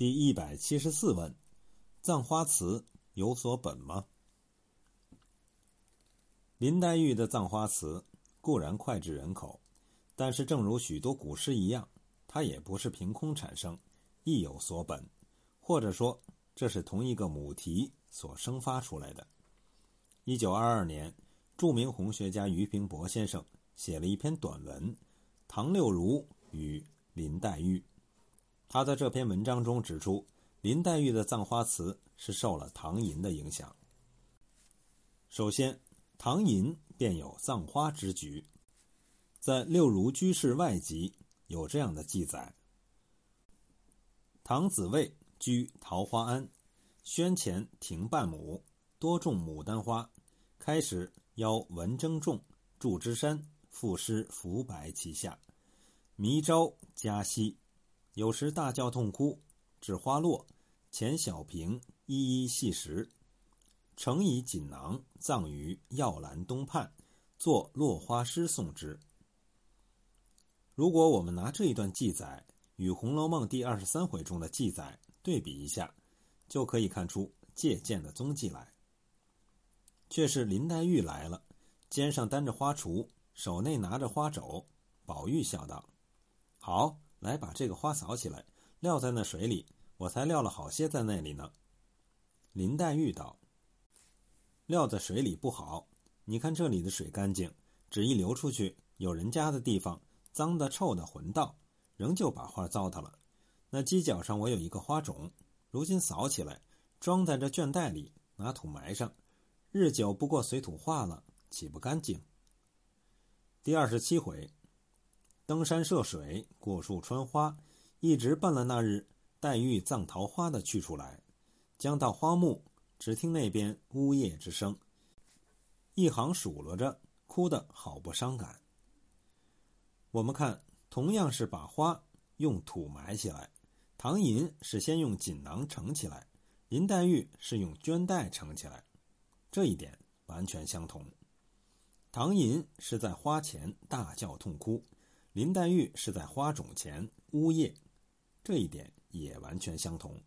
第一百七十四问：葬花词有所本吗？林黛玉的葬花词固然脍炙人口，但是正如许多古诗一样，它也不是凭空产生，亦有所本，或者说这是同一个母题所生发出来的。一九二二年，著名红学家俞平伯先生写了一篇短文《唐六如与林黛玉》。他在这篇文章中指出，林黛玉的葬花词是受了唐寅的影响。首先，唐寅便有葬花之举，在《六如居士外集》有这样的记载：唐子卫居桃花庵，轩前庭半亩，多种牡丹花。开始邀文征仲、祝枝山赋诗浮白其下，迷朝加夕。有时大叫痛哭，至花落，遣小平一一细食，诚以锦囊葬于药兰东畔，作落花诗送之。如果我们拿这一段记载与《红楼梦》第二十三回中的记载对比一下，就可以看出借鉴的踪迹来。却是林黛玉来了，肩上担着花锄，手内拿着花帚。宝玉笑道：“好。”来，把这个花扫起来，撂在那水里。我才撂了好些在那里呢。林黛玉道：“撂在水里不好，你看这里的水干净，只一流出去，有人家的地方，脏的、臭的混道，仍旧把花糟蹋了。那犄角上我有一个花种，如今扫起来，装在这绢袋里，拿土埋上，日久不过随土化了，岂不干净？”第二十七回。登山涉水，过树穿花，一直奔了那日黛玉葬桃花的去处来。将到花木，只听那边呜咽之声，一行数落着，哭得好不伤感。我们看，同样是把花用土埋起来，唐寅是先用锦囊盛起来，林黛玉是用绢带盛起来，这一点完全相同。唐寅是在花前大叫痛哭。林黛玉是在花种前呜咽，这一点也完全相同。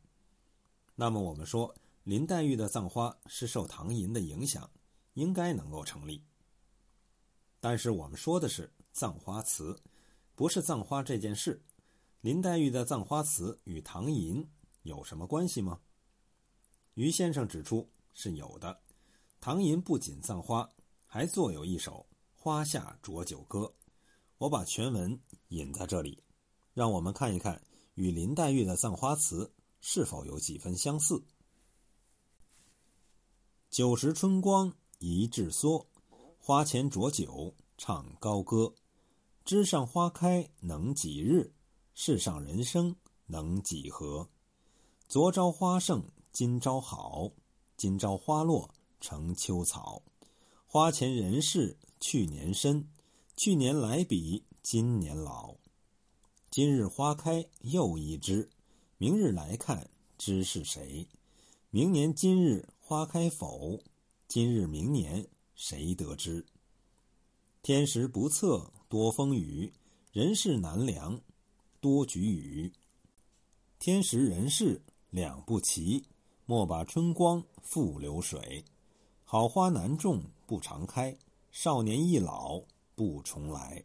那么我们说林黛玉的葬花是受唐寅的影响，应该能够成立。但是我们说的是葬花词，不是葬花这件事。林黛玉的葬花词与唐寅有什么关系吗？于先生指出是有的。唐寅不仅葬花，还作有一首《花下酌酒歌》。我把全文引在这里，让我们看一看与林黛玉的葬花词是否有几分相似。九时春光一掷梭，花前酌酒唱高歌。枝上花开能几日？世上人生能几何？昨朝花盛今朝好，今朝花落成秋草。花前人事去年深。去年来比今年老，今日花开又一枝，明日来看知是谁？明年今日花开否？今日明年谁得知？天时不测多风雨，人事难量多局雨。天时人事两不齐，莫把春光付流水。好花难种不常开，少年易老。不重来，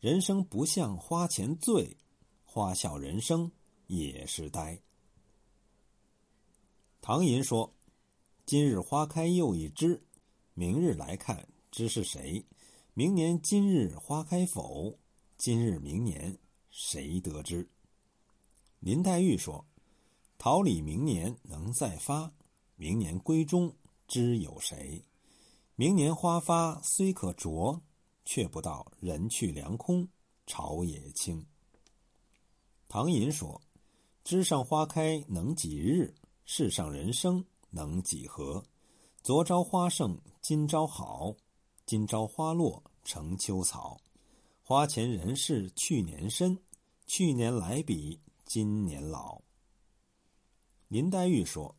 人生不像花前醉，花笑人生也是呆。唐寅说：“今日花开又一枝，明日来看知是谁？明年今日花开否？今日明年谁得知？”林黛玉说：“桃李明年能再发，明年闺中知有谁？明年花发虽可啄。”却不到人去凉空，潮也清。唐寅说：“枝上花开能几日？世上人生能几何？昨朝花盛今朝好，今朝花落成秋草。花前人事去年深，去年来比今年老。”林黛玉说：“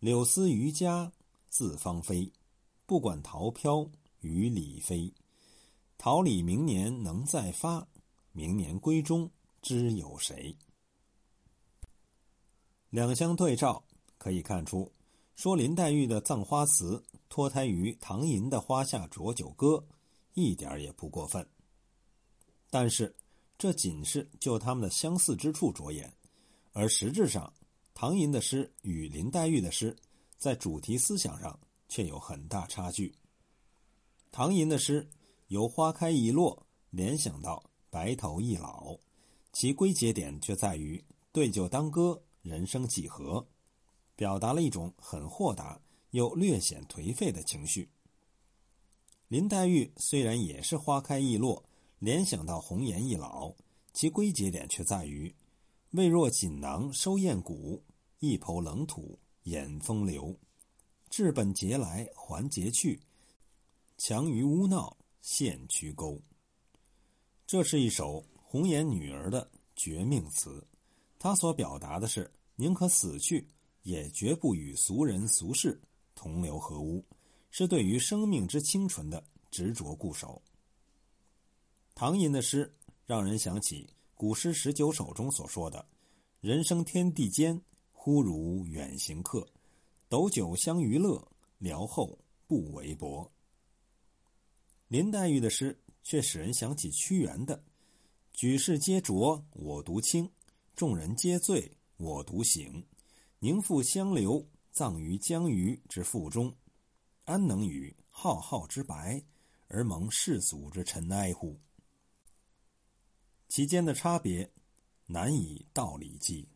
柳丝渔家自芳菲，不管桃飘与李飞。”桃李明年能再发，明年闺中知有谁？两相对照，可以看出，说林黛玉的《葬花词》脱胎于唐寅的《花下浊酒歌》，一点也不过分。但是，这仅是就他们的相似之处着眼，而实质上，唐寅的诗与林黛玉的诗在主题思想上却有很大差距。唐寅的诗由花开易落联想到白头易老，其归结点却在于对酒当歌。人生几何，表达了一种很豁达又略显颓废的情绪。林黛玉虽然也是花开易落，联想到红颜易老，其归结点却在于“未若锦囊收艳骨，一抔冷土掩风流。治本节来还节去，强于污闹陷渠沟。”这是一首红颜女儿的绝命词。它所表达的是，宁可死去，也绝不与俗人俗世同流合污，是对于生命之清纯的执着固守。唐寅的诗让人想起《古诗十九首》中所说的：“人生天地间，忽如远行客。斗酒相娱乐，聊后不为薄。”林黛玉的诗却使人想起屈原的：“举世皆浊我独清。”众人皆醉，我独醒。宁负相留，葬于江鱼之腹中，安能与浩浩之白，而蒙世俗之尘埃乎？其间的差别，难以道理计。